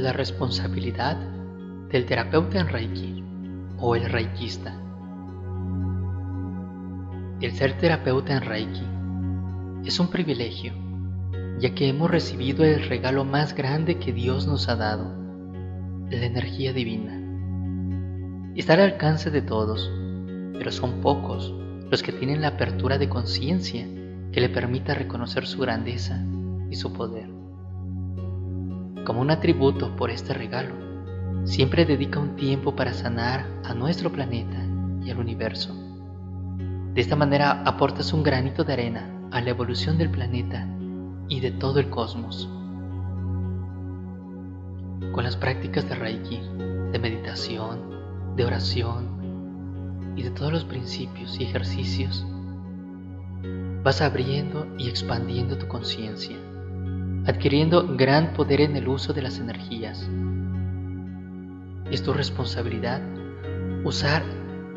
la responsabilidad del terapeuta en Reiki o el reikista. El ser terapeuta en Reiki es un privilegio, ya que hemos recibido el regalo más grande que Dios nos ha dado, la energía divina. Está al alcance de todos, pero son pocos los que tienen la apertura de conciencia que le permita reconocer su grandeza y su poder. Como un atributo por este regalo, siempre dedica un tiempo para sanar a nuestro planeta y al universo. De esta manera aportas un granito de arena a la evolución del planeta y de todo el cosmos. Con las prácticas de Reiki, de meditación, de oración y de todos los principios y ejercicios, vas abriendo y expandiendo tu conciencia, adquiriendo gran poder en el uso de las energías. Es tu responsabilidad usar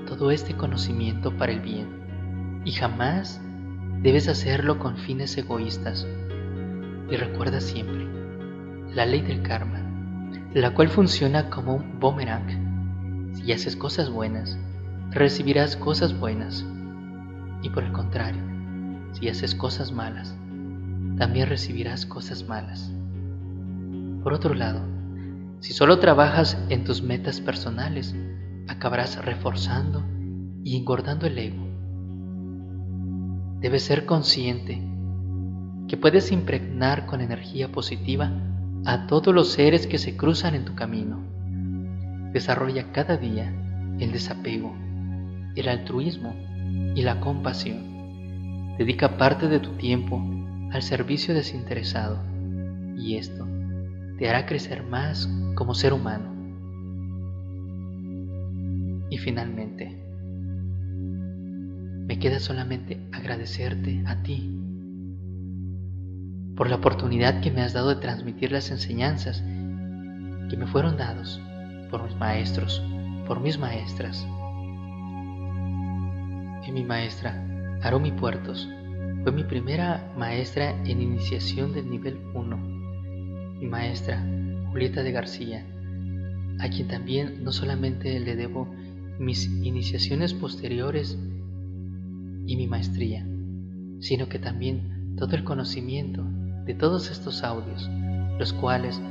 todo este conocimiento para el bien y jamás debes hacerlo con fines egoístas. Y recuerda siempre la ley del karma, la cual funciona como un boomerang. Si haces cosas buenas, recibirás cosas buenas. Y por el contrario, si haces cosas malas, también recibirás cosas malas. Por otro lado, si solo trabajas en tus metas personales, acabarás reforzando y engordando el ego. Debes ser consciente que puedes impregnar con energía positiva a todos los seres que se cruzan en tu camino. Desarrolla cada día el desapego, el altruismo y la compasión. Dedica parte de tu tiempo al servicio desinteresado y esto te hará crecer más como ser humano. Y finalmente, me queda solamente agradecerte a ti por la oportunidad que me has dado de transmitir las enseñanzas que me fueron dados por mis maestros, por mis maestras. Y mi maestra, Arumi Puertos fue mi primera maestra en iniciación del nivel 1. Mi maestra, Julieta de García, a quien también no solamente le debo mis iniciaciones posteriores y mi maestría, sino que también todo el conocimiento de todos estos audios, los cuales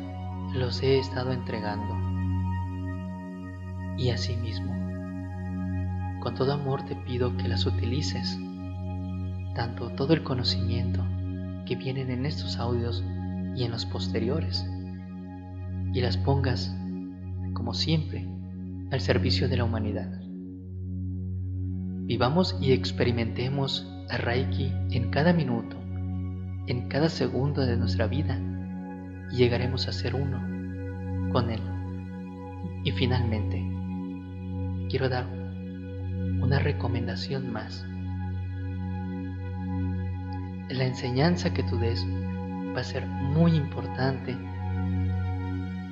los he estado entregando. Y asimismo, con todo amor te pido que las utilices tanto todo el conocimiento que vienen en estos audios y en los posteriores, y las pongas, como siempre, al servicio de la humanidad. Vivamos y experimentemos a Reiki en cada minuto, en cada segundo de nuestra vida, y llegaremos a ser uno con Él. Y finalmente, quiero dar una recomendación más la enseñanza que tú des va a ser muy importante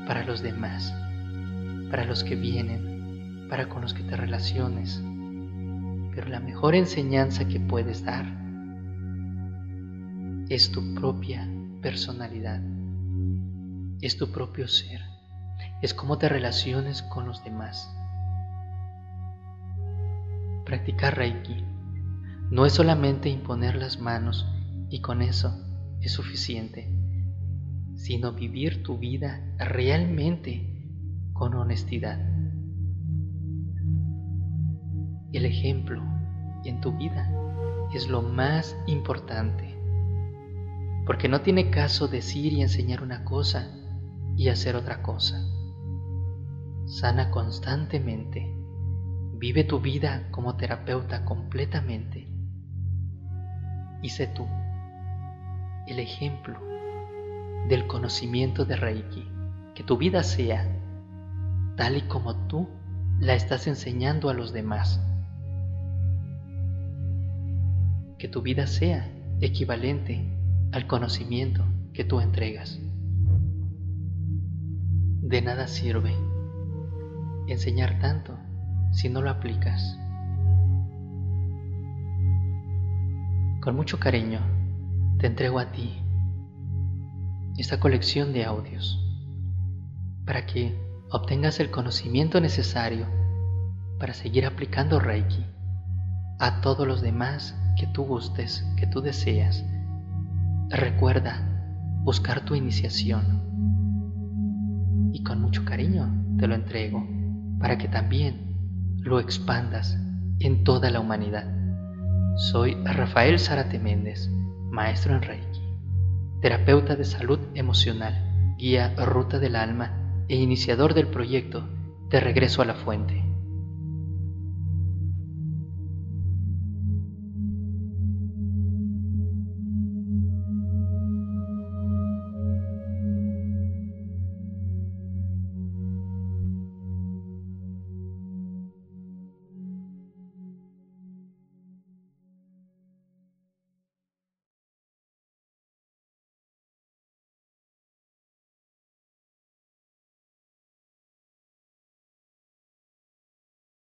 para los demás, para los que vienen, para con los que te relaciones. Pero la mejor enseñanza que puedes dar es tu propia personalidad, es tu propio ser, es cómo te relaciones con los demás. Practicar Reiki no es solamente imponer las manos y con eso es suficiente, sino vivir tu vida realmente con honestidad. El ejemplo en tu vida es lo más importante, porque no tiene caso decir y enseñar una cosa y hacer otra cosa. Sana constantemente, vive tu vida como terapeuta completamente y sé tú el ejemplo del conocimiento de Reiki, que tu vida sea tal y como tú la estás enseñando a los demás. Que tu vida sea equivalente al conocimiento que tú entregas. De nada sirve enseñar tanto si no lo aplicas. Con mucho cariño, te entrego a ti esta colección de audios para que obtengas el conocimiento necesario para seguir aplicando Reiki a todos los demás que tú gustes, que tú deseas. Recuerda buscar tu iniciación y con mucho cariño te lo entrego para que también lo expandas en toda la humanidad. Soy Rafael Zárate Méndez, maestro en Reiki, terapeuta de salud emocional, guía Ruta del Alma e iniciador del proyecto De Regreso a la Fuente.